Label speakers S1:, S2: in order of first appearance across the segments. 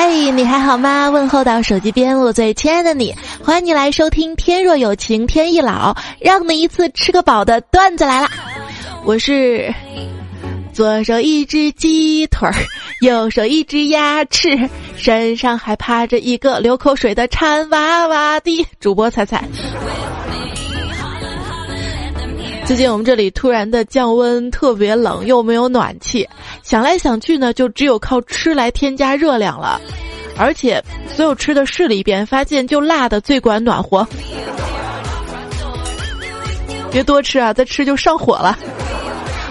S1: 嗨，你还好吗？问候到手机边，我最亲爱的你，欢迎你来收听《天若有情天亦老》，让你一次吃个饱的段子来了。我是左手一只鸡腿儿，右手一只鸭翅，身上还趴着一个流口水的馋娃娃的主播彩彩。最近我们这里突然的降温，特别冷，又没有暖气，想来想去呢，就只有靠吃来添加热量了。而且所有吃的试了一遍，发现就辣的最管暖和。别多吃啊，再吃就上火了。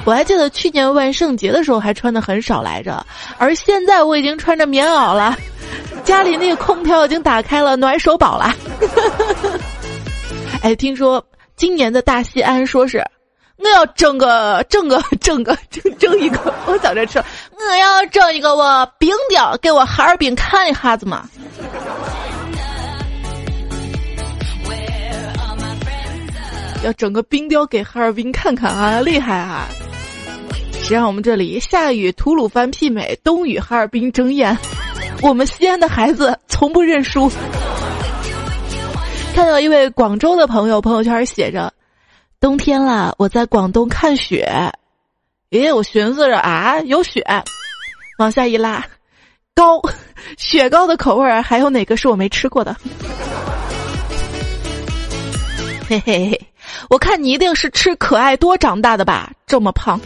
S1: 我还记得去年万圣节的时候还穿的很少来着，而现在我已经穿着棉袄了，家里那个空调已经打开了，暖手宝了。哎，听说。今年的大西安说是，我要整个整个整个整整一个，我在这吃，我要整一个我冰雕，给我哈尔滨看一下子嘛。要整个冰雕给哈尔滨看看啊，厉害啊！谁让我们这里下雨吐鲁番媲美，冬雨哈尔滨争艳，我们西安的孩子从不认输。看到一位广州的朋友朋友圈写着：“冬天了，我在广东看雪。”咦，我寻思着啊，有雪，往下一拉，糕，雪糕的口味还有哪个是我没吃过的？嘿嘿嘿，我看你一定是吃可爱多长大的吧，这么胖。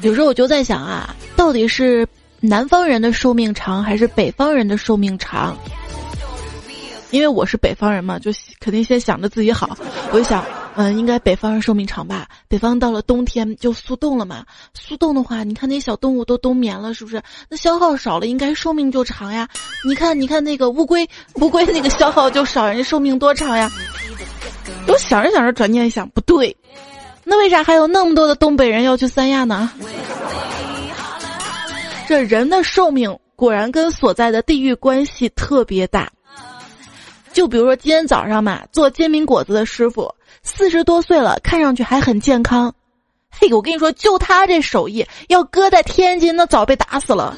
S1: 有时候我就在想啊，到底是南方人的寿命长，还是北方人的寿命长？因为我是北方人嘛，就肯定先想着自己好。我就想，嗯，应该北方人寿命长吧？北方到了冬天就速冻了嘛，速冻的话，你看那小动物都冬眠了，是不是？那消耗少了，应该寿命就长呀。你看，你看那个乌龟，乌龟那个消耗就少，人家寿命多长呀？我想着想着，转念一想，不对，那为啥还有那么多的东北人要去三亚呢？这人的寿命果然跟所在的地域关系特别大。就比如说今天早上嘛，做煎饼果子的师傅四十多岁了，看上去还很健康。嘿，我跟你说，就他这手艺，要搁在天津，那早被打死了。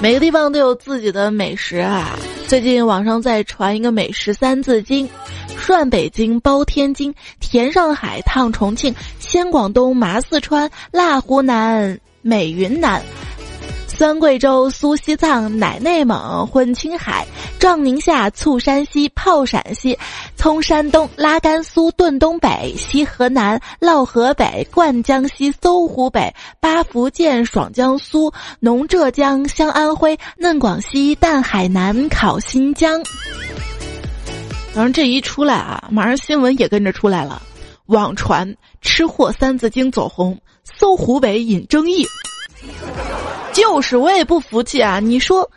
S1: 每个地方都有自己的美食啊。最近网上在传一个美食三字经：涮北京，包天津，甜上海，烫重庆，鲜广东，麻四川，辣湖南，美云南。酸贵州，苏西藏，奶内蒙，混青海，壮宁夏，醋山西，泡陕西，葱山东，拉甘肃，炖东北，西河南，烙河北，灌江西，搜湖北，巴福建，爽江苏，浓浙江，香安徽，嫩广西，淡海南，烤新疆。反正这一出来啊，马上新闻也跟着出来了，网传吃货三字经走红，搜湖北引争议。就是我也不服气啊！你说，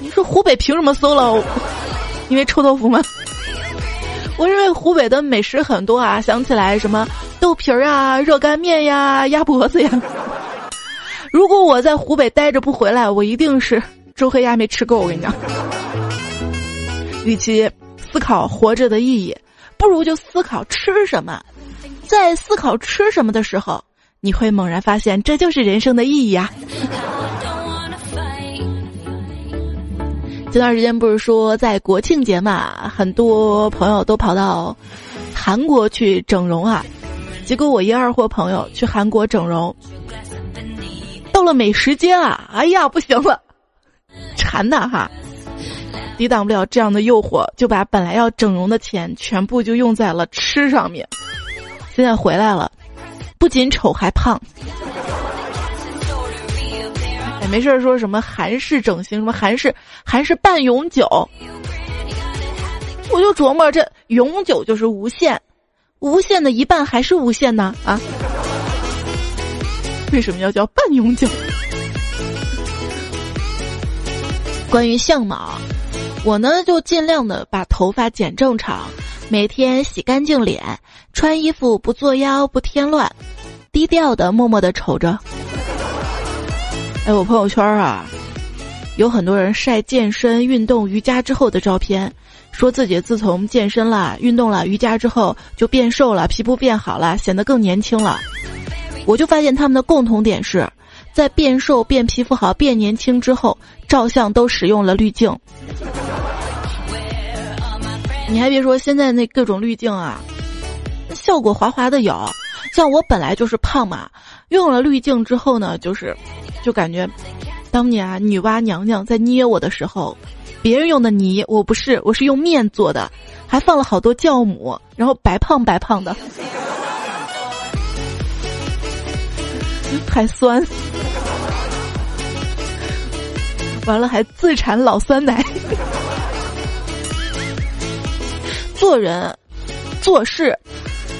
S1: 你说湖北凭什么搜了？因为臭豆腐吗？我认为湖北的美食很多啊，想起来什么豆皮儿啊、热干面呀、鸭脖子呀。如果我在湖北待着不回来，我一定是周黑鸭没吃够。我跟你讲，与其思考活着的意义，不如就思考吃什么。在思考吃什么的时候。你会猛然发现，这就是人生的意义啊！这段时间不是说在国庆节嘛，很多朋友都跑到韩国去整容啊。结果我一二货朋友去韩国整容，到了美食街啊，哎呀，不行了，馋呐哈，抵挡不了这样的诱惑，就把本来要整容的钱全部就用在了吃上面。现在回来了。不仅丑还胖，哎，没事儿说什么韩式整形，什么韩式韩式半永久，我就琢磨这永久就是无限，无限的一半还是无限呢？啊？为什么要叫半永久？关于相貌，我呢就尽量的把头发剪正常。每天洗干净脸，穿衣服不作妖不添乱，低调的默默的瞅着。哎，我朋友圈啊，有很多人晒健身、运动、瑜伽之后的照片，说自己自从健身了、运动了、瑜伽之后就变瘦了，皮肤变好了，显得更年轻了。我就发现他们的共同点是，在变瘦、变皮肤好、变年轻之后，照相都使用了滤镜。你还别说，现在那各种滤镜啊，效果滑滑的有。像我本来就是胖嘛，用了滤镜之后呢，就是，就感觉，当年啊女娲娘娘在捏我的时候，别人用的泥，我不是，我是用面做的，还放了好多酵母，然后白胖白胖的，还酸，完了还自产老酸奶，做人，做事。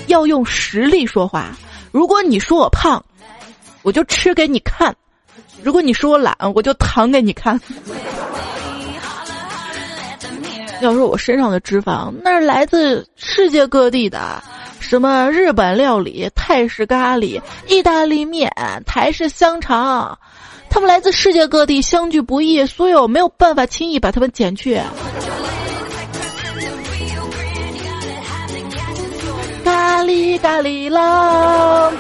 S1: 要用实力说话。如果你说我胖，我就吃给你看；如果你说我懒，我就躺给你看。要说我身上的脂肪，那是来自世界各地的，什么日本料理、泰式咖喱、意大利面、台式香肠，他们来自世界各地，相聚不易，所以我没有办法轻易把他们减去。咖喱咖喱啦！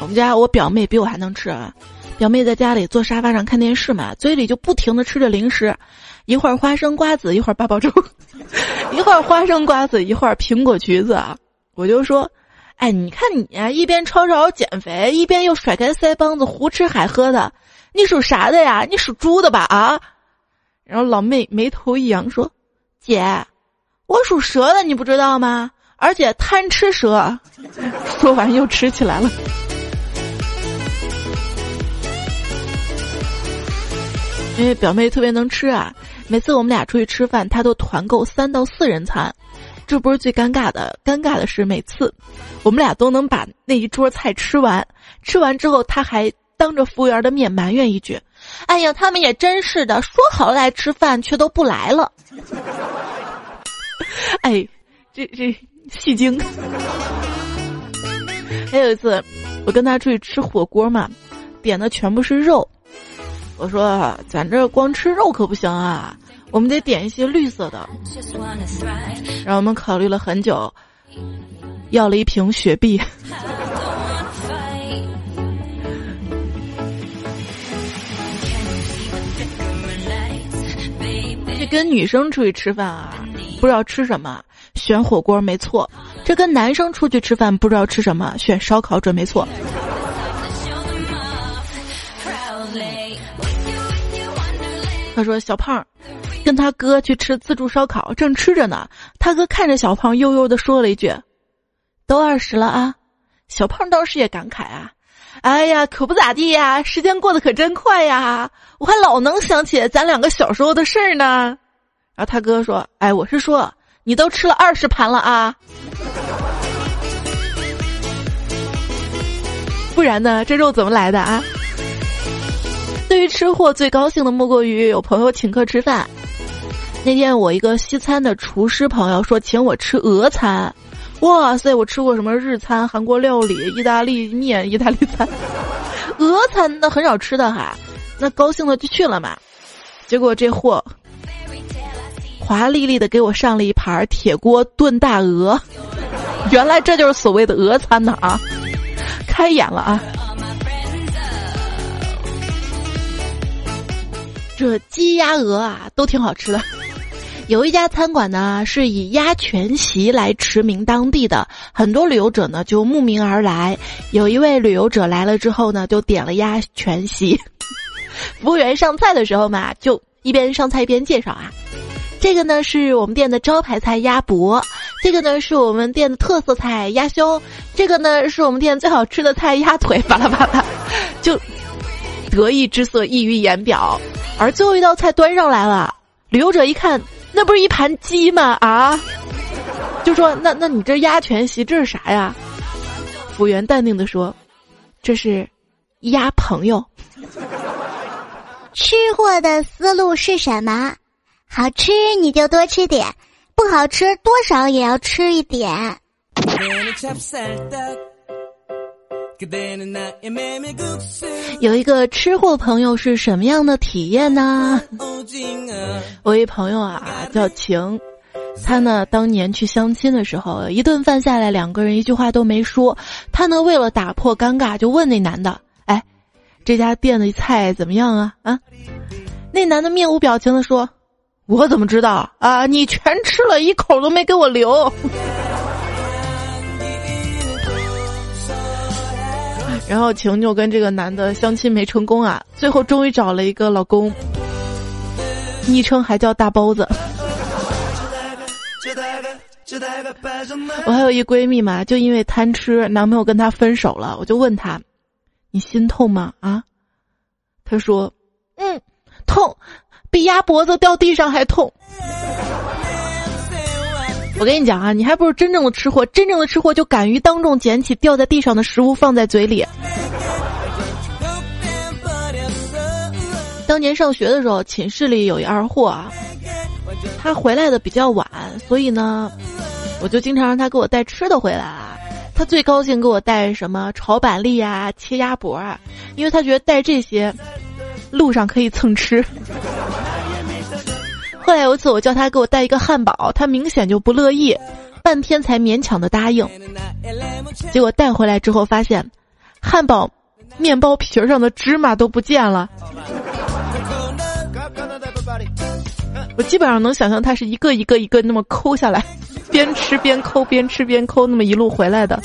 S1: 我们家我表妹比我还能吃啊！表妹在家里坐沙发上看电视嘛，嘴里就不停的吃着零食，一会儿花生瓜子，一会儿八宝粥，一会儿花生瓜子，一会儿苹果橘子啊。我就说，哎，你看你啊，一边吵吵减肥，一边又甩开腮帮子胡吃海喝的，你属啥的呀？你属猪的吧？啊！然后老妹眉头一扬说：“姐，我属蛇的，你不知道吗？”而且贪吃蛇，说完又吃起来了。因为表妹特别能吃啊，每次我们俩出去吃饭，她都团购三到四人餐。这不是最尴尬的，尴尬的是每次我们俩都能把那一桌菜吃完，吃完之后，她还当着服务员的面埋怨一句：“哎呀，他们也真是的，说好来吃饭，却都不来了。”哎，这这。戏精。还有一次，我跟他出去吃火锅嘛，点的全部是肉。我说：“咱这光吃肉可不行啊，我们得点一些绿色的。”然后我们考虑了很久，要了一瓶雪碧。这跟女生出去吃饭啊，不知道吃什么。选火锅没错，这跟男生出去吃饭不知道吃什么，选烧烤准没错。他说小胖跟他哥去吃自助烧烤，正吃着呢，他哥看着小胖悠悠的说了一句：“都二十了啊。”小胖当时也感慨啊：“哎呀，可不咋地呀，时间过得可真快呀，我还老能想起咱两个小时候的事儿呢。”然后他哥说：“哎，我是说。”你都吃了二十盘了啊！不然呢？这肉怎么来的啊？对于吃货最高兴的莫过于有朋友请客吃饭。那天我一个西餐的厨师朋友说请我吃俄餐，哇塞！我吃过什么日餐、韩国料理、意大利面、意大利餐，俄餐那很少吃的哈。那高兴的就去了嘛，结果这货。华丽丽的给我上了一盘铁锅炖大鹅，原来这就是所谓的鹅餐呢啊！开眼了啊！这鸡鸭鹅啊都挺好吃的。有一家餐馆呢是以鸭全席来驰名当地的，很多旅游者呢就慕名而来。有一位旅游者来了之后呢，就点了鸭全席。服务员上菜的时候嘛，就一边上菜一边介绍啊。这个呢是我们店的招牌菜鸭脖，这个呢是我们店的特色菜鸭胸，这个呢是我们店最好吃的菜鸭腿，巴拉巴拉，就得意之色溢于言表。而最后一道菜端上来了，旅游者一看，那不是一盘鸡吗？啊，就说那那你这鸭全席这是啥呀？服务员淡定的说，这是鸭朋友。
S2: 吃货的思路是什么？好吃你就多吃点，不好吃多少也要吃一点。
S1: 有一个吃货朋友是什么样的体验呢？我一朋友啊叫晴，他呢当年去相亲的时候，一顿饭下来，两个人一句话都没说。他呢为了打破尴尬，就问那男的：“哎，这家店的菜怎么样啊？”啊，那男的面无表情的说：“我怎么知道啊？你全吃了一口都没给我留。”然后晴就跟这个男的相亲没成功啊，最后终于找了一个老公，昵称还叫大包子。我还有一闺蜜嘛，就因为贪吃，男朋友跟她分手了，我就问她，你心痛吗？啊？她说，嗯，痛，比鸭脖子掉地上还痛。我跟你讲啊，你还不是真正的吃货。真正的吃货就敢于当众捡起掉在地上的食物放在嘴里。当年上学的时候，寝室里有一二货啊，他回来的比较晚，所以呢，我就经常让他给我带吃的回来啊。他最高兴给我带什么炒板栗啊、切鸭脖啊，因为他觉得带这些，路上可以蹭吃。后来有一次，我叫他给我带一个汉堡，他明显就不乐意，半天才勉强的答应。结果带回来之后，发现汉堡面包皮上的芝麻都不见了。我基本上能想象他是一个一个一个那么抠下来，边吃边抠，边吃边抠，那么一路回来的。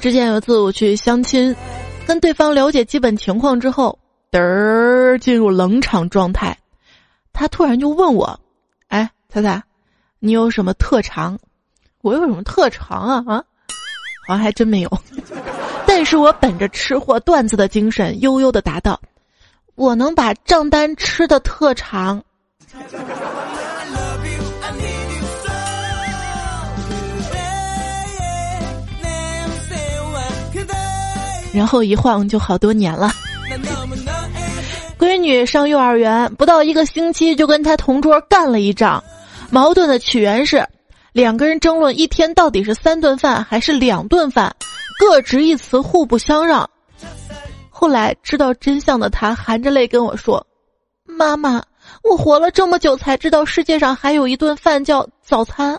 S1: 之前有一次我去相亲，跟对方了解基本情况之后，嘚儿进入冷场状态。他突然就问我：“哎，彩彩，你有什么特长？我有什么特长啊？啊，好像还真没有。但是我本着吃货段子的精神，悠悠的答道：我能把账单吃的特长。”然后一晃就好多年了。闺女上幼儿园不到一个星期，就跟她同桌干了一仗。矛盾的起源是，两个人争论一天到底是三顿饭还是两顿饭，各执一词，互不相让。后来知道真相的她含着泪跟我说：“妈妈，我活了这么久才知道世界上还有一顿饭叫早餐。”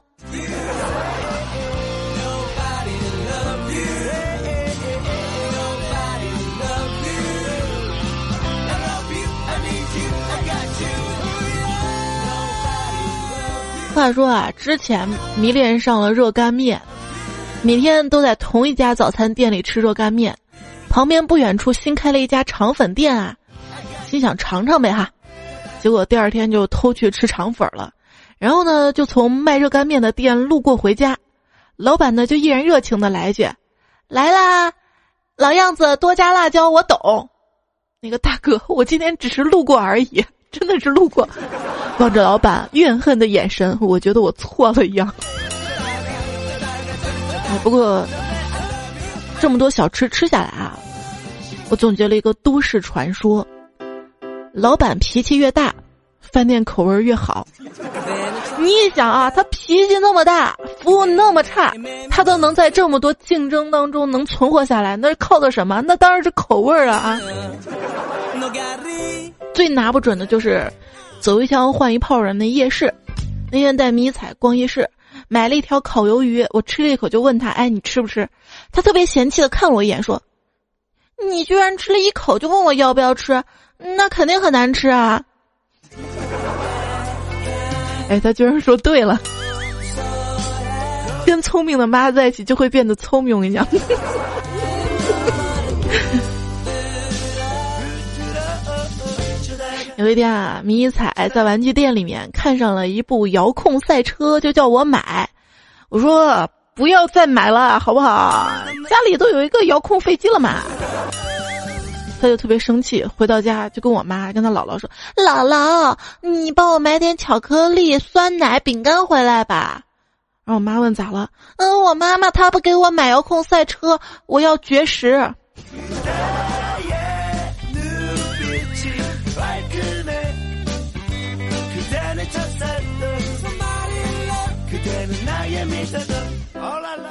S1: 话说啊，之前迷恋上了热干面，每天都在同一家早餐店里吃热干面，旁边不远处新开了一家肠粉店啊，心想尝尝呗哈，结果第二天就偷去吃肠粉了，然后呢就从卖热干面的店路过回家，老板呢就依然热情的来一句：“来啦，老样子多加辣椒我懂。”那个大哥，我今天只是路过而已。真的是路过，望着老板怨恨的眼神，我觉得我错了一样。哎不过这么多小吃吃下来啊，我总结了一个都市传说：老板脾气越大，饭店口味越好。你想啊，他脾气那么大，服务那么差，他都能在这么多竞争当中能存活下来，那是靠的什么？那当然是口味儿啊啊！最拿不准的就是走一枪换一炮人的夜市。那天带迷彩逛夜市，买了一条烤鱿鱼，我吃了一口就问他：“哎，你吃不吃？”他特别嫌弃的看我一眼，说：“你居然吃了一口就问我要不要吃？那肯定很难吃啊！”哎，他居然说对了，跟聪明的妈在一起就会变得聪明，我 跟有一天啊，迷彩在玩具店里面看上了一部遥控赛车，就叫我买。我说不要再买了，好不好？家里都有一个遥控飞机了嘛。他就特别生气，回到家就跟我妈、跟他姥姥说：“姥姥，你帮我买点巧克力、酸奶、饼干回来吧。”然后我妈问咋了？嗯，我妈妈她不给我买遥控赛车，我要绝食。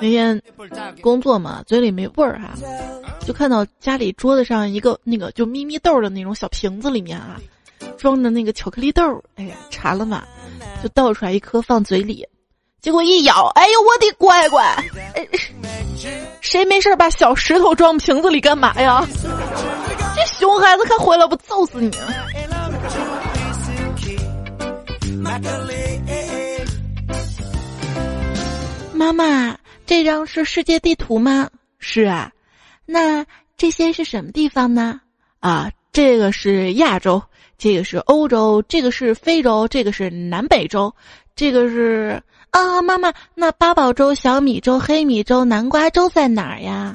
S1: 那天工作嘛，嘴里没味儿哈，就看到家里桌子上一个那个就咪咪豆的那种小瓶子里面啊，装着那个巧克力豆，哎呀馋了嘛，就倒出来一颗放嘴里，结果一咬，哎呦我的乖乖，谁没事把小石头装瓶子里干嘛呀？这熊孩子看回来不揍死你！妈妈，这张是世界地图吗？是啊，那这些是什么地方呢？啊，这个是亚洲，这个是欧洲，这个是非洲，这个是南北洲，这个是啊，妈妈，那八宝粥、小米粥、黑米粥、南瓜粥在哪儿呀？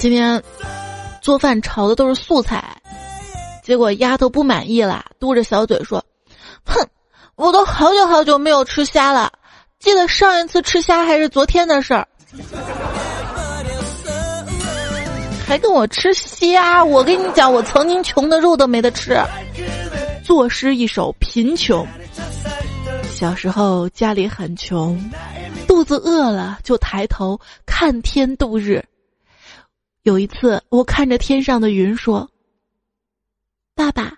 S1: 今天做饭炒的都是素菜。结果丫头不满意了，嘟着小嘴说：“哼，我都好久好久没有吃虾了，记得上一次吃虾还是昨天的事儿，还跟我吃虾。我跟你讲，我曾经穷的肉都没得吃。”作诗一首贫穷。小时候家里很穷，肚子饿了就抬头看天度日。有一次，我看着天上的云说。爸爸，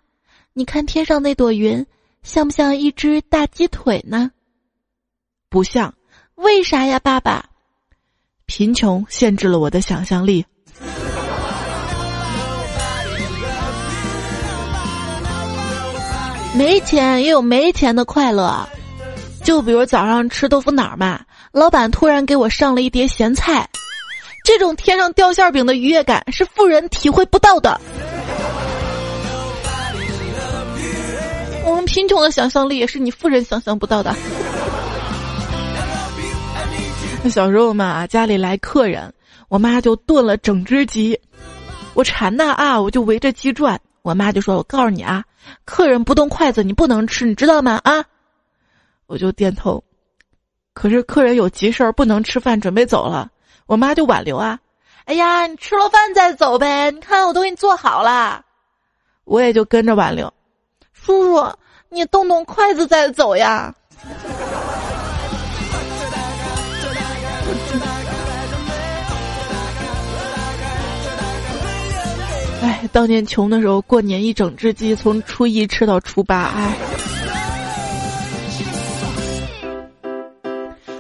S1: 你看天上那朵云，像不像一只大鸡腿呢？不像，为啥呀，爸爸？贫穷限制了我的想象力。没钱也有没钱的快乐，就比如早上吃豆腐脑嘛，老板突然给我上了一碟咸菜，这种天上掉馅饼的愉悦感是富人体会不到的。我们贫穷的想象力也是你富人想象不到的。小时候嘛，家里来客人，我妈就炖了整只鸡，我馋呐啊，我就围着鸡转，我妈就说：“我告诉你啊，客人不动筷子你不能吃，你知道吗？”啊，我就点头。可是客人有急事儿不能吃饭，准备走了，我妈就挽留啊：“哎呀，你吃了饭再走呗，你看我都给你做好了。”我也就跟着挽留。叔叔，你动动筷子再走呀！哎，当年穷的时候，过年一整只鸡，从初一吃到初八，哎。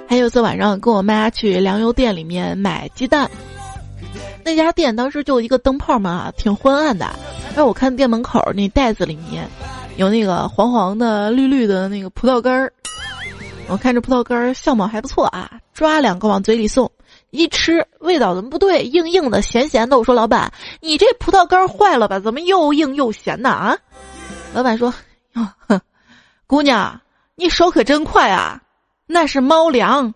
S1: 还有一次晚上，跟我妈去粮油店里面买鸡蛋，那家店当时就一个灯泡嘛，挺昏暗的。哎我看店门口那袋子里面。有那个黄黄的、绿绿的那个葡萄干儿，我看这葡萄干儿相貌还不错啊，抓两个往嘴里送，一吃味道怎么不对？硬硬的、咸咸的。我说老板，你这葡萄干坏了吧？怎么又硬又咸的啊？老板说：“哟，姑娘，你手可真快啊，那是猫粮。”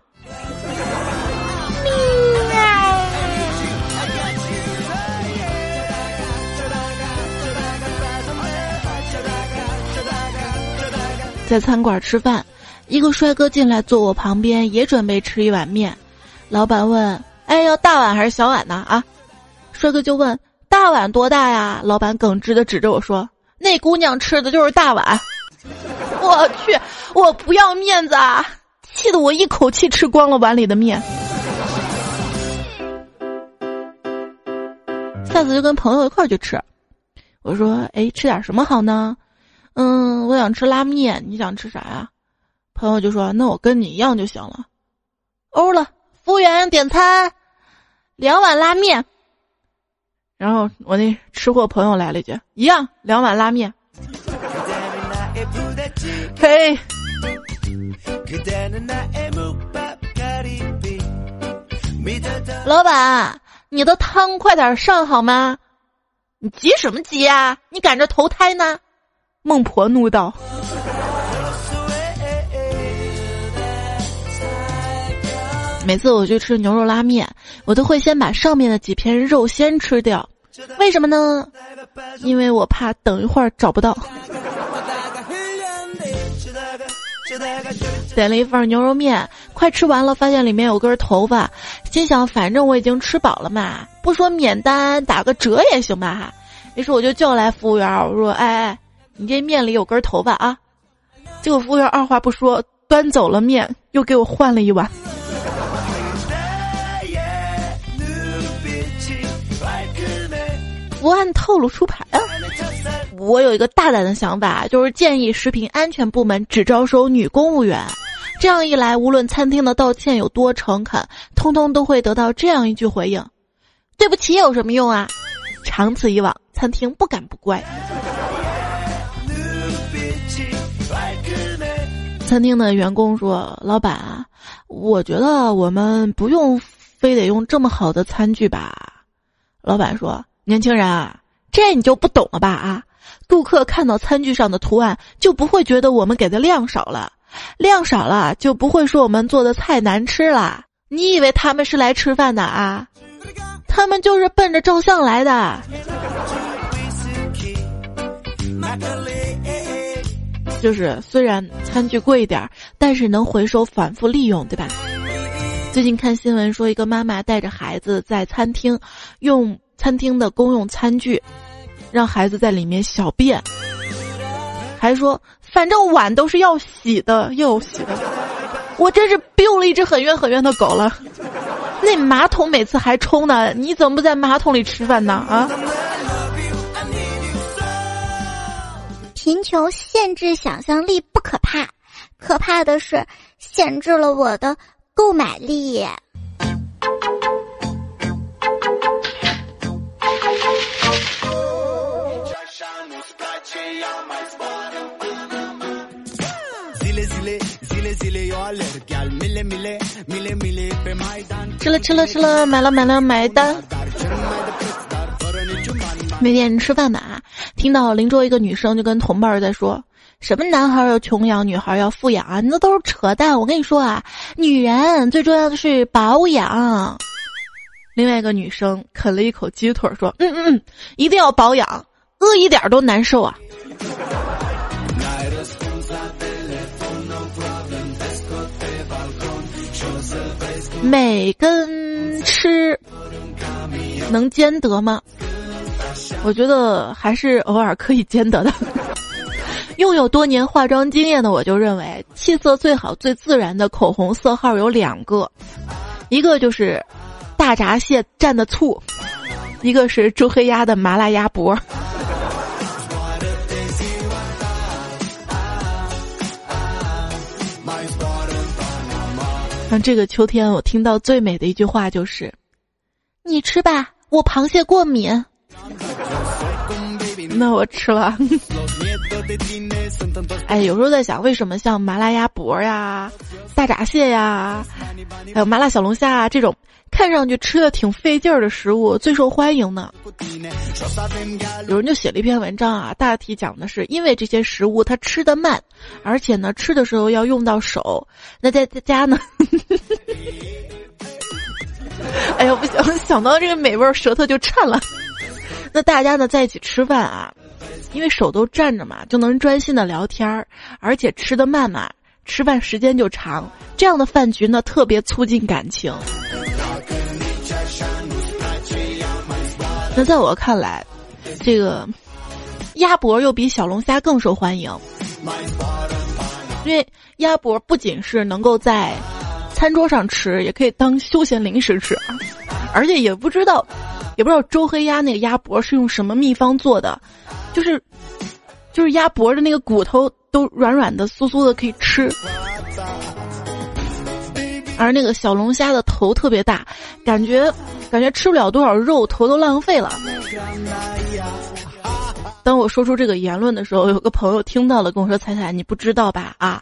S1: 在餐馆吃饭，一个帅哥进来坐我旁边，也准备吃一碗面。老板问：“哎，要大碗还是小碗呢？”啊，帅哥就问：“大碗多大呀？”老板耿直的指着我说：“那姑娘吃的就是大碗。”我去，我不要面子啊！气得我一口气吃光了碗里的面。下次就跟朋友一块去吃。我说：“哎，吃点什么好呢？”嗯，我想吃拉面，你想吃啥呀？朋友就说：“那我跟你一样就行了。”欧了，服务员点餐，两碗拉面。然后我那吃货朋友来了一句：“一样，两碗拉面。”嘿，老板，你的汤快点上好吗？你急什么急呀？你赶着投胎呢？孟婆怒道：“每次我去吃牛肉拉面，我都会先把上面的几片肉先吃掉，为什么呢？因为我怕等一会儿找不到。”点了一份牛肉面，快吃完了，发现里面有根头发，心想反正我已经吃饱了嘛，不说免单，打个折也行吧。于是我就叫来服务员，我说：“哎哎。”你这面里有根头发啊！”结果服务员二话不说端走了面，又给我换了一碗。不按套路出牌啊！我有一个大胆的想法，就是建议食品安全部门只招收女公务员。这样一来，无论餐厅的道歉有多诚恳，通通都会得到这样一句回应：“对不起，有什么用啊？”长此以往，餐厅不敢不乖。餐厅的员工说：“老板啊，我觉得我们不用非得用这么好的餐具吧？”老板说。年轻人啊，这你就不懂了吧啊！顾客看到餐具上的图案，就不会觉得我们给的量少了，量少了就不会说我们做的菜难吃了。你以为他们是来吃饭的啊？他们就是奔着照相来的。就是虽然餐具贵一点儿，但是能回收反复利用，对吧？最近看新闻说，一个妈妈带着孩子在餐厅用。餐厅的公用餐具，让孩子在里面小便，还说反正碗都是要洗的，要洗的。我真是 biu 了一只很冤很冤的狗了。那马桶每次还冲呢，你怎么不在马桶里吃饭呢？啊！
S2: 贫穷限制想象力不可怕，可怕的是限制了我的购买力。
S1: 吃了吃了吃了，买了买了买单。那天吃饭吧，听到邻桌一个女生就跟同伴在说：“什么男孩要穷养，女孩要富养啊？那都是扯淡！我跟你说啊，女人最重要的是保养。”另外一个女生啃了一口鸡腿说：“嗯嗯嗯，一定要保养，饿一点都难受啊。”美跟吃能兼得吗？我觉得还是偶尔可以兼得的。拥有多年化妆经验的我就认为，气色最好、最自然的口红色号有两个，一个就是大闸蟹蘸的醋，一个是周黑鸭的麻辣鸭脖。像这个秋天，我听到最美的一句话就是：“你吃吧，我螃蟹过敏。” 那我吃了。哎，有时候在想，为什么像麻辣鸭脖呀、大闸蟹呀，还有麻辣小龙虾啊这种看上去吃的挺费劲儿的食物最受欢迎呢？有人就写了一篇文章啊，大体讲的是因为这些食物它吃的慢，而且呢吃的时候要用到手。那在在家呢？哎呀，不想想到这个美味，舌头就颤了。那大家呢在一起吃饭啊，因为手都站着嘛，就能专心的聊天儿，而且吃的慢嘛，吃饭时间就长。这样的饭局呢，特别促进感情。那在我看来，这个鸭脖又比小龙虾更受欢迎，因为鸭脖不仅是能够在餐桌上吃，也可以当休闲零食吃，而且也不知道。也不知道周黑鸭那个鸭脖是用什么秘方做的，就是，就是鸭脖的那个骨头都软软的、酥酥的，可以吃。而那个小龙虾的头特别大，感觉感觉吃不了多少肉，头都浪费了。当我说出这个言论的时候，有个朋友听到了，跟我说：“彩彩，你不知道吧？啊，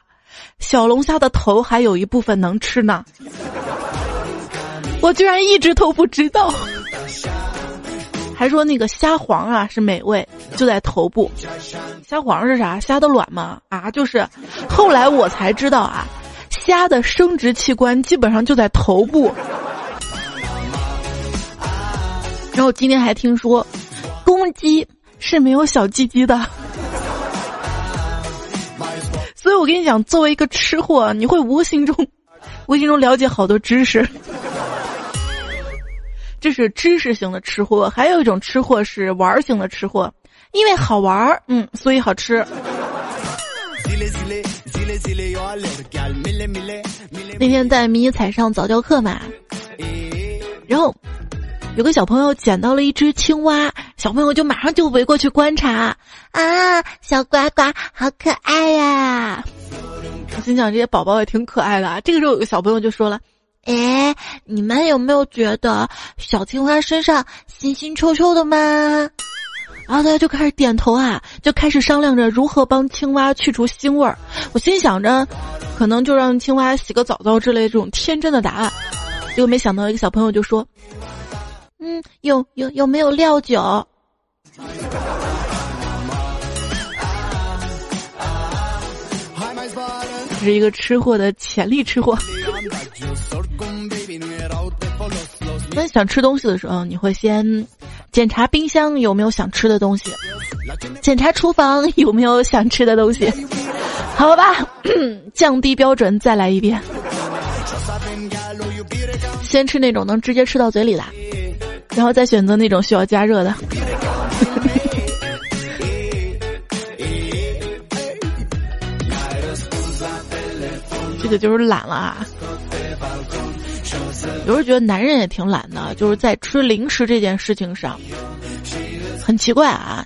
S1: 小龙虾的头还有一部分能吃呢。”我居然一直都不知道。还说那个虾黄啊是美味，就在头部。虾黄是啥？虾的卵吗？啊，就是。后来我才知道啊，虾的生殖器官基本上就在头部。然后今天还听说，公鸡是没有小鸡鸡的。所以我跟你讲，作为一个吃货，你会无形中、无形中了解好多知识。这是知识型的吃货，还有一种吃货是玩型的吃货。因为好玩儿，嗯，所以好吃。那天在迷彩上早教课嘛，然后有个小朋友捡到了一只青蛙，小朋友就马上就围过去观察啊，小呱呱好可爱呀！我心想这些宝宝也挺可爱的啊。这个时候有个小朋友就说了：“哎，你们有没有觉得小青蛙身上腥腥臭臭的吗？”然后大家就开始点头啊，就开始商量着如何帮青蛙去除腥味儿。我心想着，可能就让青蛙洗个澡澡之类这种天真的答案。结果没想到一个小朋友就说：“嗯，有有有没有料酒？”是一个吃货的潜力吃货。那想吃东西的时候，你会先检查冰箱有没有想吃的东西，检查厨房有没有想吃的东西。好吧，降低标准，再来一遍。先吃那种能直接吃到嘴里的，然后再选择那种需要加热的。个就是懒了啊！有时候觉得男人也挺懒的，就是在吃零食这件事情上，很奇怪啊。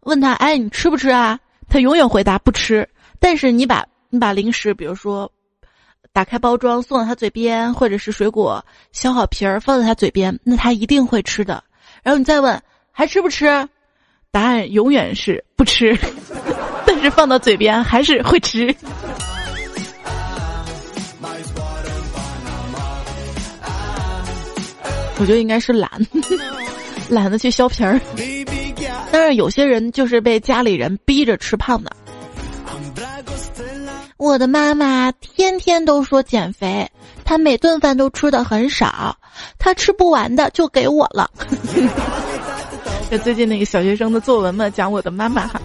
S1: 问他，哎，你吃不吃啊？他永远回答不吃。但是你把你把零食，比如说打开包装送到他嘴边，或者是水果削好皮儿放在他嘴边，那他一定会吃的。然后你再问还吃不吃？答案永远是不吃，但是放到嘴边还是会吃。我觉得应该是懒，懒得去削皮儿。但是有些人就是被家里人逼着吃胖的。我的妈妈天天都说减肥，她每顿饭都吃的很少，她吃不完的就给我了。就最近那个小学生的作文嘛，讲我的妈妈哈。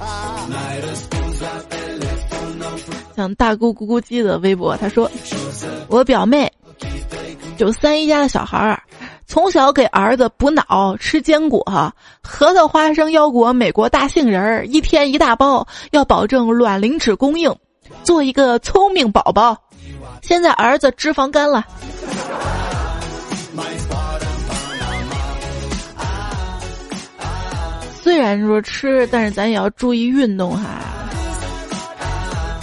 S1: 像大姑咕咕鸡的微博，他说：“我表妹，就三姨家的小孩儿。”从小给儿子补脑吃坚果，核桃、花生、腰果、美国大杏仁儿，一天一大包，要保证卵磷脂供应，做一个聪明宝宝。现在儿子脂肪肝了，虽然说吃，但是咱也要注意运动哈。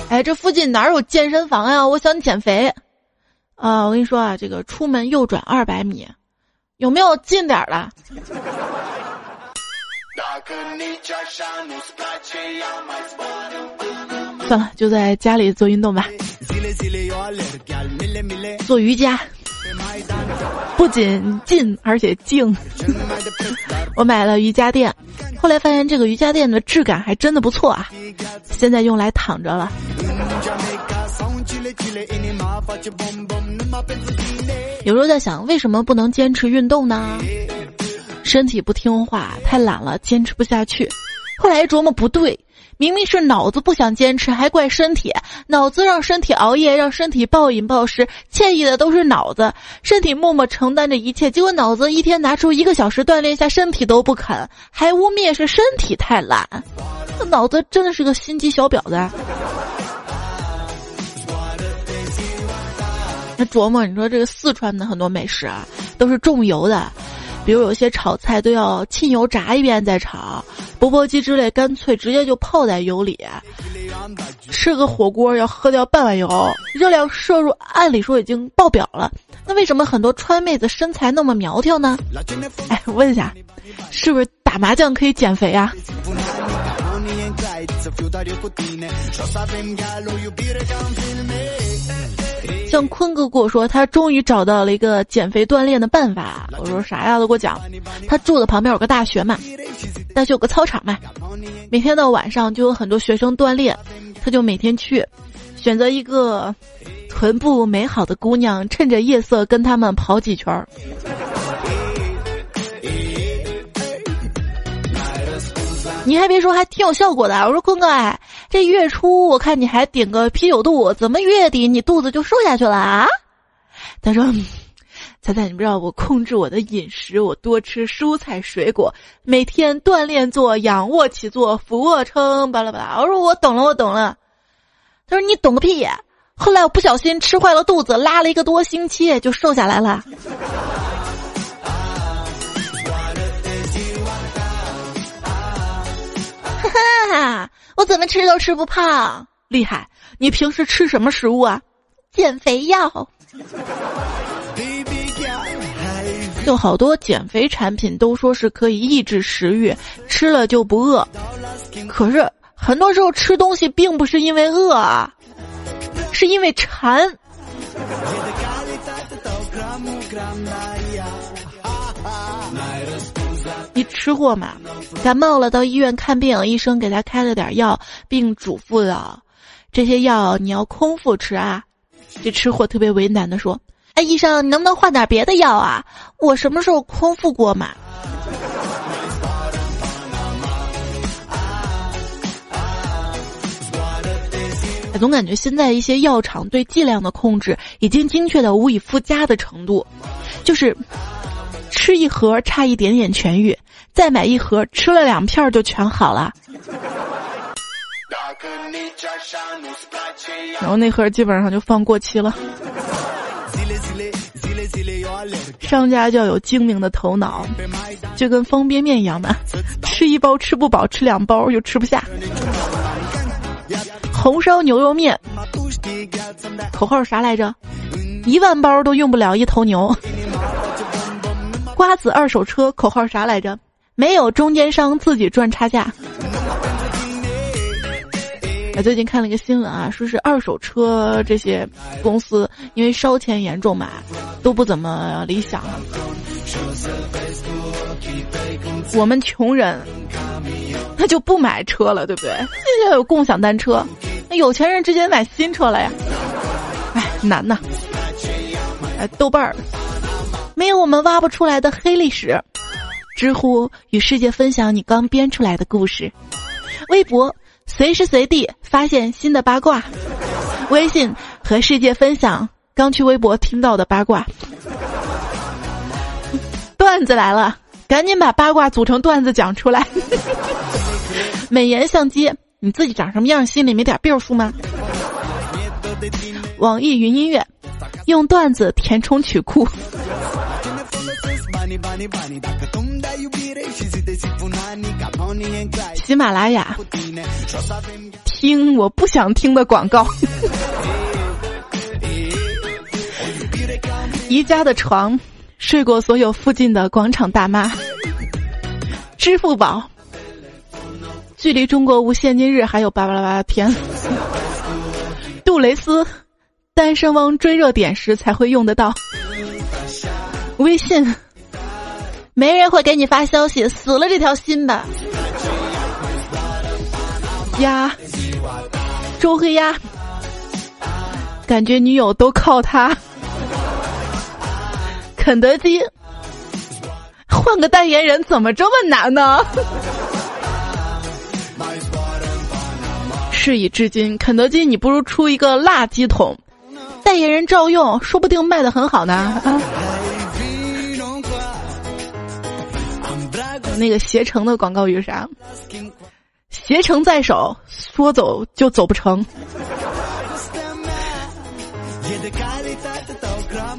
S1: 哎，这附近哪有健身房呀？我想减肥。啊，我跟你说啊，这个出门右转二百米。有没有近点儿的？算了，就在家里做运动吧。做瑜伽，不仅近而且静。我买了瑜伽垫，后来发现这个瑜伽垫的质感还真的不错啊。现在用来躺着了。有时候在想，为什么不能坚持运动呢？身体不听话，太懒了，坚持不下去。后来琢磨，不对，明明是脑子不想坚持，还怪身体。脑子让身体熬夜，让身体暴饮暴食，歉意的都是脑子。身体默默承担着一切，结果脑子一天拿出一个小时锻炼一下身体都不肯，还污蔑是身体太懒。这脑子真的是个心机小婊子。他琢磨，你说这个四川的很多美食啊，都是重油的，比如有些炒菜都要浸油炸一遍再炒，钵钵鸡之类干脆直接就泡在油里，吃个火锅要喝掉半碗油，热量摄入按理说已经爆表了，那为什么很多川妹子身材那么苗条呢？哎，问一下，是不是打麻将可以减肥啊？像坤哥跟我说，他终于找到了一个减肥锻炼的办法。我说啥呀？都给我讲。他住的旁边有个大学嘛，大学有个操场嘛，每天到晚上就有很多学生锻炼，他就每天去，选择一个臀部美好的姑娘，趁着夜色跟他们跑几圈儿。你还别说，还挺有效果的。我说坤哥，这月初我看你还顶个啤酒肚，怎么月底你肚子就瘦下去了啊？他说，彩彩，你不知道我控制我的饮食，我多吃蔬菜水果，每天锻炼做仰卧起坐、俯卧撑，巴拉巴拉。我说我懂了，我懂了。他说你懂个屁！后来我不小心吃坏了肚子，拉了一个多星期就瘦下来了。哈哈，我怎么吃都吃不胖，厉害！你平时吃什么食物啊？减肥药。就好多减肥产品都说是可以抑制食欲，吃了就不饿。可是很多时候吃东西并不是因为饿啊，是因为馋。你吃货嘛？感冒了到医院看病，医生给他开了点药，并嘱咐了这些药你要空腹吃啊。这吃货特别为难的说。哎，医生，你能不能换点别的药啊？我什么时候空腹过嘛？总感觉现在一些药厂对剂量的控制已经精确到无以复加的程度，就是吃一盒差一点点痊愈，再买一盒吃了两片就全好了。然后那盒基本上就放过期了。商家就要有精明的头脑，就跟方便面一样的，吃一包吃不饱，吃两包又吃不下。红烧牛肉面，口号啥来着？一万包都用不了一头牛。瓜子二手车，口号啥来着？没有中间商，自己赚差价。我，最近看了一个新闻啊，说是二手车这些公司因为烧钱严重嘛，都不怎么理想。我们穷人，那就不买车了，对不对？现在有共享单车，那有钱人直接买新车了呀。哎，难呐。哎，豆瓣儿，没有我们挖不出来的黑历史。知乎与世界分享你刚编出来的故事。微博。随时随地发现新的八卦，微信和世界分享刚去微博听到的八卦，段子来了，赶紧把八卦组成段子讲出来。美颜相机，你自己长什么样，心里没点病数吗？网易云音乐，用段子填充曲库。喜马拉雅，听我不想听的广告。宜家的床，睡过所有附近的广场大妈。支付宝，距离中国无现金日还有八八八天。杜蕾斯，单身汪追热点时才会用得到。微信。没人会给你发消息，死了这条心吧。呀，周黑鸭，感觉女友都靠他。肯德基，换个代言人怎么这么难呢？事已至今，肯德基你不如出一个辣鸡桶，代言人照用，说不定卖的很好呢。那个携程的广告语是啥？携程在手，说走就走不成。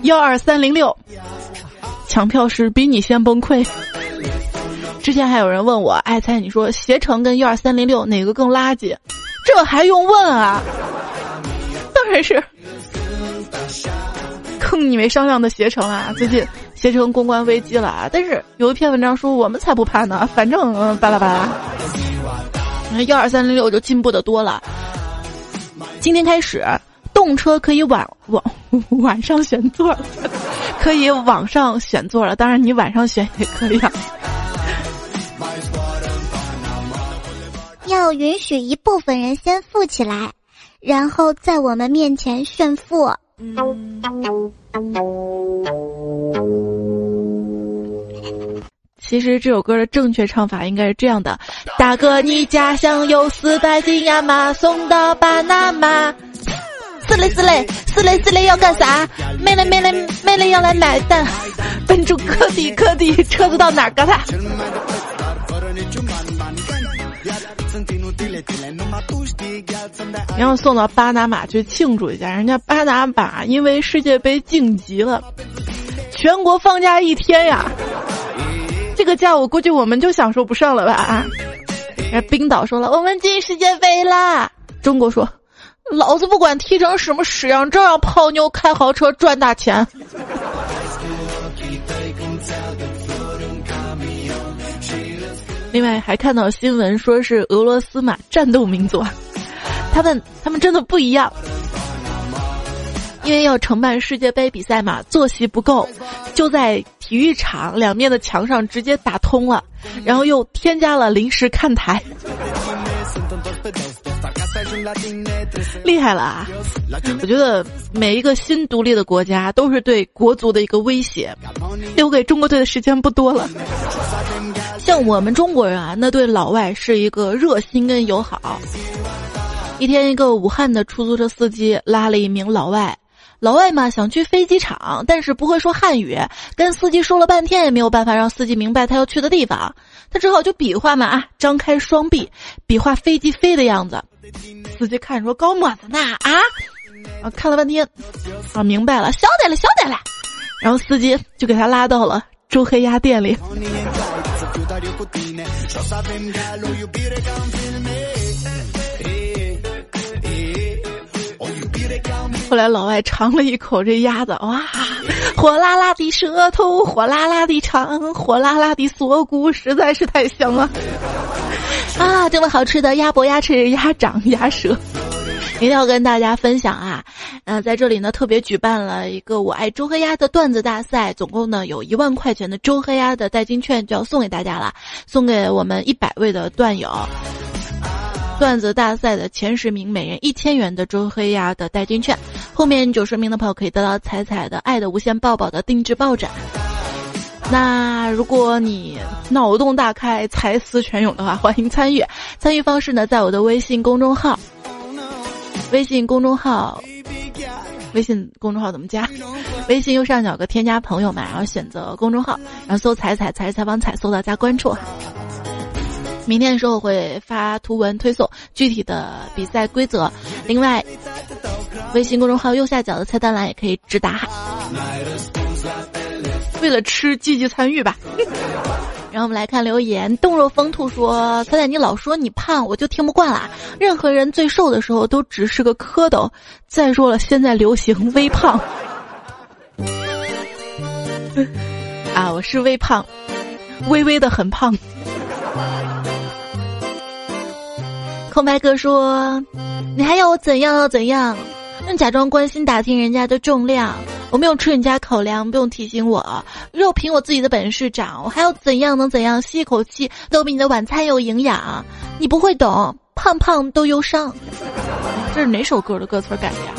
S1: 幺二三零六，抢票时比你先崩溃。之前还有人问我，爱猜你说携程跟幺二三零六哪个更垃圾？这还用问啊？当然是坑你没商量的携程啊！最近。携程公关危机了啊！但是有一篇文章说我们才不怕呢，反正巴拉巴拉。幺二三零六就进步的多了。今天开始，动车可以晚晚 晚上选座，可以网上选座了。当然你晚上选也可以。啊。
S2: 要允许一部分人先富起来，然后在我们面前炫富。
S1: 其实这首歌的正确唱法应该是这样的：大哥，你家乡有四百斤亚麻，送到巴拿马。四雷四雷四雷四雷要干啥？妹雷妹雷妹雷要来买单。笨猪磕地磕地，车子到哪儿？嘎他。然后送到巴拿马去庆祝一下，人家巴拿马因为世界杯晋级了，全国放假一天呀。这个假我估计我们就享受不上了吧？啊！冰岛说了，我们进世界杯啦。中国说，老子不管踢成什么屎样，照样泡妞、开豪车、赚大钱。另外还看到新闻，说是俄罗斯嘛，战斗民族，他们他们真的不一样，因为要承办世界杯比赛嘛，坐席不够，就在体育场两面的墙上直接打通了，然后又添加了临时看台。厉害了啊！我觉得每一个新独立的国家都是对国足的一个威胁，留给中国队的时间不多了。像我们中国人啊，那对老外是一个热心跟友好。一天，一个武汉的出租车司机拉了一名老外，老外嘛想去飞机场，但是不会说汉语，跟司机说了半天也没有办法让司机明白他要去的地方，他只好就比划嘛啊，张开双臂，比划飞机飞的样子。司机看说高么子呢啊，啊看了半天，啊明白了，晓得了晓得了，然后司机就给他拉到了周黑鸭店里。后来老外尝了一口这鸭子，哇，火辣辣的舌头，火辣辣的肠，火辣辣的锁骨，实在是太香了。啊，这么好吃的鸭脖、鸭翅、鸭掌、鸭舌，一定要跟大家分享啊！嗯，在这里呢，特别举办了一个“我爱周黑鸭”的段子大赛，总共呢有一万块钱的周黑鸭的代金券就要送给大家了，送给我们一百位的段友。段子大赛的前十名，每人一千元的周黑鸭的代金券，后面九十名的朋友可以得到彩彩的爱的无限抱抱的定制抱枕。那如果你脑洞大开、才思泉涌的话，欢迎参与。参与方式呢，在我的微信公众号。微信公众号，微信公众号怎么加？微信右上角个添加朋友嘛，然后选择公众号，然后搜“彩彩才是采访彩”，搜到加关注哈。明天的时候我会发图文推送具体的比赛规则。另外，微信公众号右下角的菜单栏也可以直达。为了吃，积极参与吧。然后我们来看留言，冻肉风兔说：“彩彩，你老说你胖，我就听不惯啦。任何人最瘦的时候都只是个蝌蚪。再说了，现在流行微胖。啊，我是微胖，微微的很胖。”空白哥说：“你还要我怎样怎样？用假装关心打听人家的重量。”我没有吃你家口粮，不用提醒我。肉凭我自己的本事长，我还要怎样能怎样？吸一口气都比你的晚餐有营养。你不会懂，胖胖都忧伤。这是哪首歌的歌词改的呀？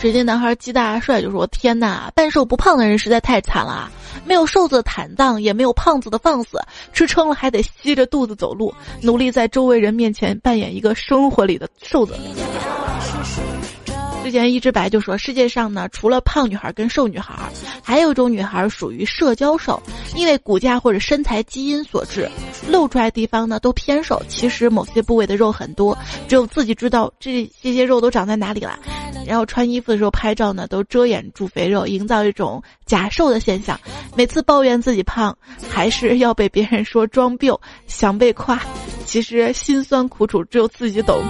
S1: 水晶男孩鸡大帅就说：“天哪，半瘦不胖的人实在太惨了。”没有瘦子的坦荡，也没有胖子的放肆，吃撑了还得吸着肚子走路，努力在周围人面前扮演一个生活里的瘦子。之前一只白就说，世界上呢，除了胖女孩跟瘦女孩，还有一种女孩属于社交瘦，因为骨架或者身材基因所致，露出来地方呢都偏瘦，其实某些部位的肉很多，只有自己知道这这些肉都长在哪里了。然后穿衣服的时候拍照呢，都遮掩住肥肉，营造一种假瘦的现象。每次抱怨自己胖，还是要被别人说装病，想被夸，其实心酸苦楚只有自己懂。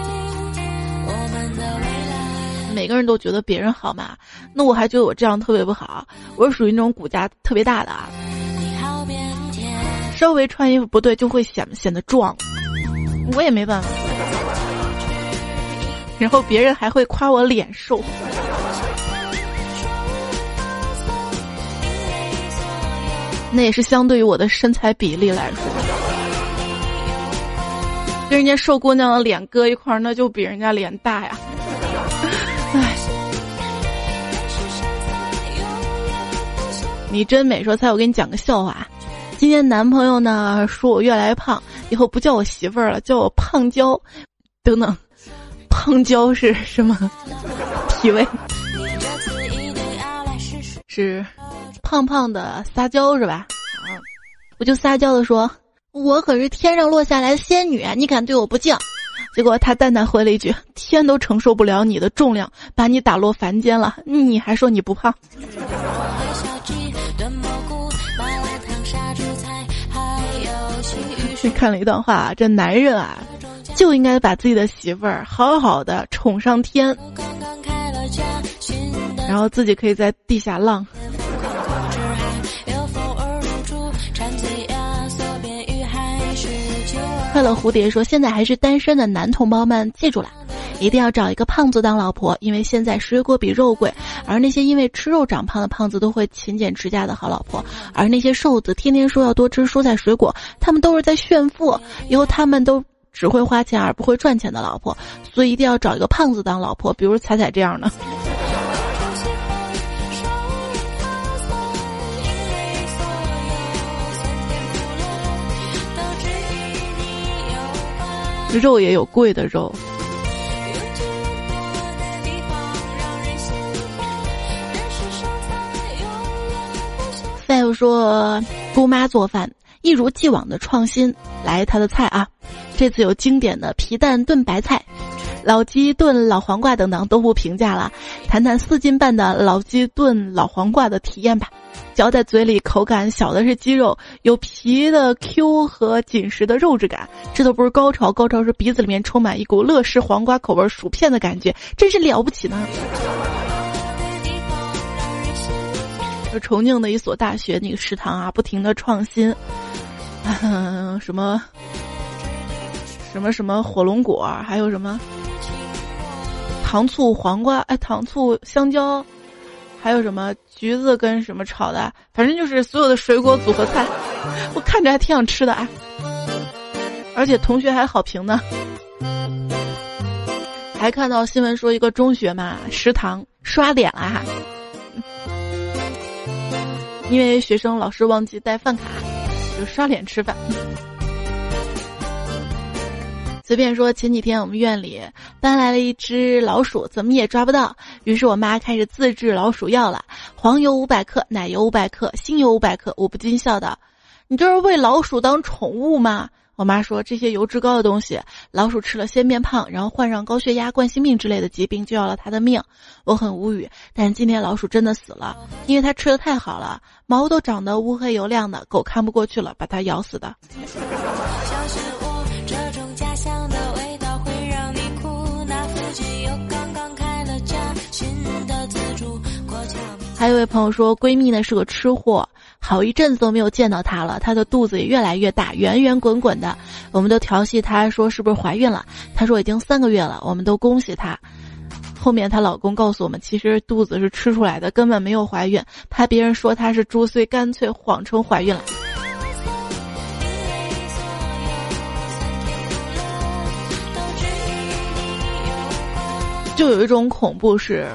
S1: 每个人都觉得别人好嘛，那我还觉得我这样特别不好。我是属于那种骨架特别大的啊，稍微穿衣服不对就会显显得壮，我也没办法。然后别人还会夸我脸瘦，那也是相对于我的身材比例来说，跟人家瘦姑娘的脸搁一块儿，那就比人家脸大呀。你真美，说猜我给你讲个笑话。今天男朋友呢说我越来越胖，以后不叫我媳妇儿了，叫我胖娇，等等，胖娇是什么体位？是胖胖的撒娇是吧？啊，我就撒娇的说，我可是天上落下来的仙女，你敢对我不敬？结果他淡淡回了一句：“天都承受不了你的重量，把你打落凡间了，你还说你不胖？” 看了一段话，这男人啊，就应该把自己的媳妇儿好好的宠上天，然后自己可以在地下浪。快乐蝴蝶说：“现在还是单身的男同胞们，记住了，一定要找一个胖子当老婆，因为现在水果比肉贵。而那些因为吃肉长胖的胖子，都会勤俭持家的好老婆；而那些瘦子天天说要多吃蔬菜水果，他们都是在炫富。以后他们都只会花钱而不会赚钱的老婆，所以一定要找一个胖子当老婆，比如彩彩这样的。”肉也有贵的肉。再有说，姑妈做饭一如既往的创新，来她的菜啊，这次有经典的皮蛋炖白菜、老鸡炖老黄瓜等等，都不评价了，谈谈四斤半的老鸡炖老黄瓜的体验吧。嚼在嘴里，口感小的是鸡肉，有皮的 Q 和紧实的肉质感。这都不是高潮，高潮是鼻子里面充满一股乐事黄瓜口味薯片的感觉，真是了不起呢。重庆的一所大学那个食堂啊，不停的创新，什么什么什么火龙果，还有什么糖醋黄瓜，哎，糖醋香蕉。还有什么橘子跟什么炒的，反正就是所有的水果组合菜，我看着还挺想吃的啊。而且同学还好评呢。还看到新闻说一个中学嘛，食堂刷脸了哈，因为学生老师忘记带饭卡，就刷脸吃饭。随便说，前几天我们院里搬来了一只老鼠，怎么也抓不到。于是我妈开始自制老鼠药了：黄油五百克，奶油五百克，新油五百克。我不禁笑道：“你这是喂老鼠当宠物吗？”我妈说：“这些油脂高的东西，老鼠吃了先变胖，然后患上高血压、冠心病之类的疾病，就要了它的命。”我很无语。但今天老鼠真的死了，因为它吃的太好了，毛都长得乌黑油亮的，狗看不过去了，把它咬死的。还有一位朋友说，闺蜜呢是个吃货，好一阵子都没有见到她了，她的肚子也越来越大，圆圆滚滚的。我们都调戏她说是不是怀孕了？她说已经三个月了，我们都恭喜她。后面她老公告诉我们，其实肚子是吃出来的，根本没有怀孕，怕别人说她是猪，所以干脆谎称怀孕了。就有一种恐怖是。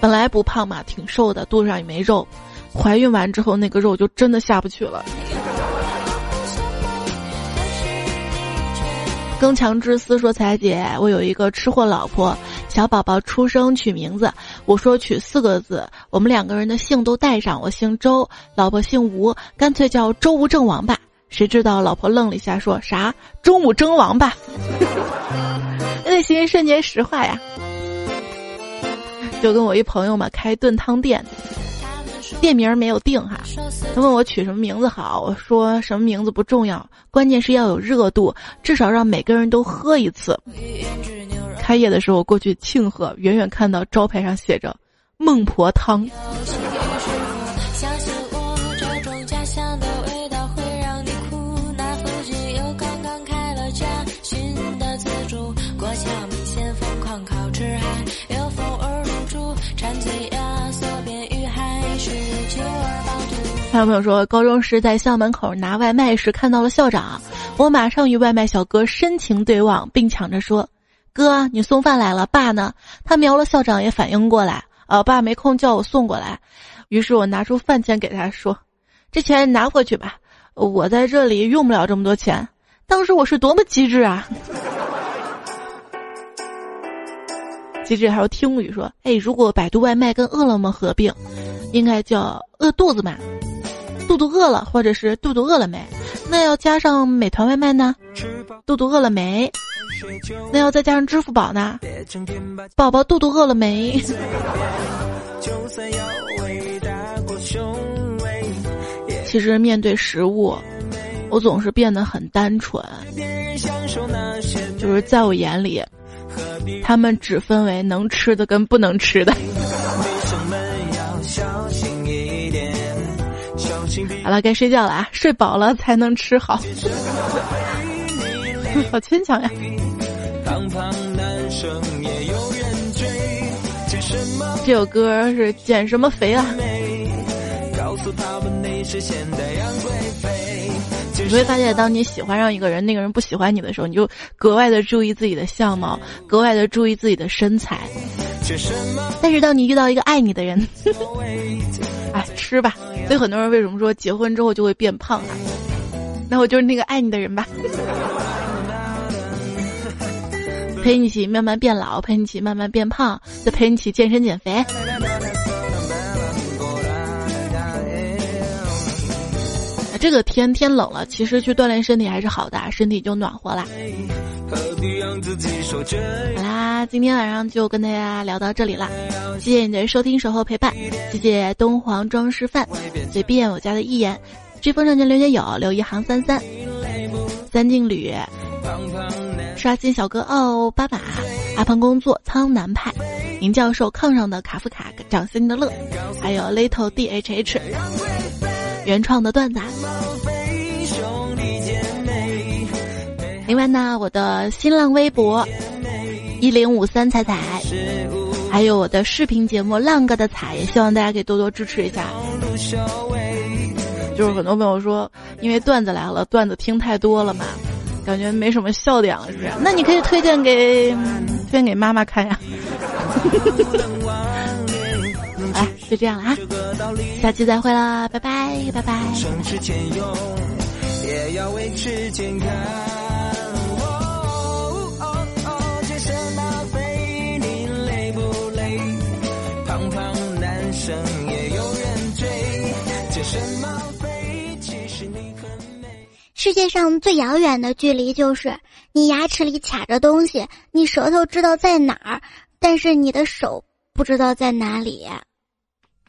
S1: 本来不胖嘛，挺瘦的，肚子上也没肉。怀孕完之后，那个肉就真的下不去了。更强之思说：“彩姐，我有一个吃货老婆，小宝宝出生取名字，我说取四个字，我们两个人的姓都带上，我姓周，老婆姓吴，干脆叫周吴郑王吧。谁知道老婆愣了一下，说啥？中午争王吧？内心瞬间石化呀。”就跟我一朋友嘛开炖汤店，店名没有定哈，他问我取什么名字好，我说什么名字不重要，关键是要有热度，至少让每个人都喝一次。开业的时候过去庆贺，远远看到招牌上写着“孟婆汤”。还有朋友说，高中时在校门口拿外卖时看到了校长，我马上与外卖小哥深情对望，并抢着说：“哥，你送饭来了，爸呢？”他瞄了校长，也反应过来，呃，爸没空叫我送过来。于是我拿出饭钱给他说：“这钱拿回去吧，我在这里用不了这么多钱。”当时我是多么机智啊！机智还有听雨说，哎，如果百度外卖跟饿了么合并，应该叫饿肚子嘛？肚肚饿了，或者是肚肚饿了没？那要加上美团外卖呢？肚肚饿了没？那要再加上支付宝呢？宝宝肚肚饿了没？其实面对食物，我总是变得很单纯，就是在我眼里，他们只分为能吃的跟不能吃的。好了，该睡觉了啊！睡饱了才能吃好，好牵强呀。这首歌是减什么肥啊？你会发现，当你喜欢上一个人，那个人不喜欢你的时候，你就格外的注意自己的相貌，格外的注意自己的身材。但是当你遇到一个爱你的人，哎，吃吧。所以很多人为什么说结婚之后就会变胖啊？那我就是那个爱你的人吧。陪你一起慢慢变老，陪你一起慢慢变胖，再陪你一起健身减肥。这个天天冷了，其实去锻炼身体还是好的，身体就暖和啦。好啦，今天晚上就跟大家聊到这里啦，谢谢你的收听、守候、陪伴，谢谢东皇装饰范，随便我家的一眼，追风少年刘学友、刘一航三三，三劲旅，刷新小哥奥巴马，阿鹏工作苍南派，林教授炕上的卡夫卡，掌心的乐，还有 little d h h。原创的段子。另外呢，我的新浪微博一零五三彩彩，还有我的视频节目浪哥的彩，也希望大家可以多多支持一下。就是很多朋友说，因为段子来了，段子听太多了嘛，感觉没什么笑点了，是不是？那你可以推荐给推荐给妈妈看呀。就这样了啊，下期再会啦，拜拜拜拜。
S2: 世界上最遥远的距离，就是你牙齿里卡着东西，你舌头知道在哪儿，但是你的手不知道在哪里。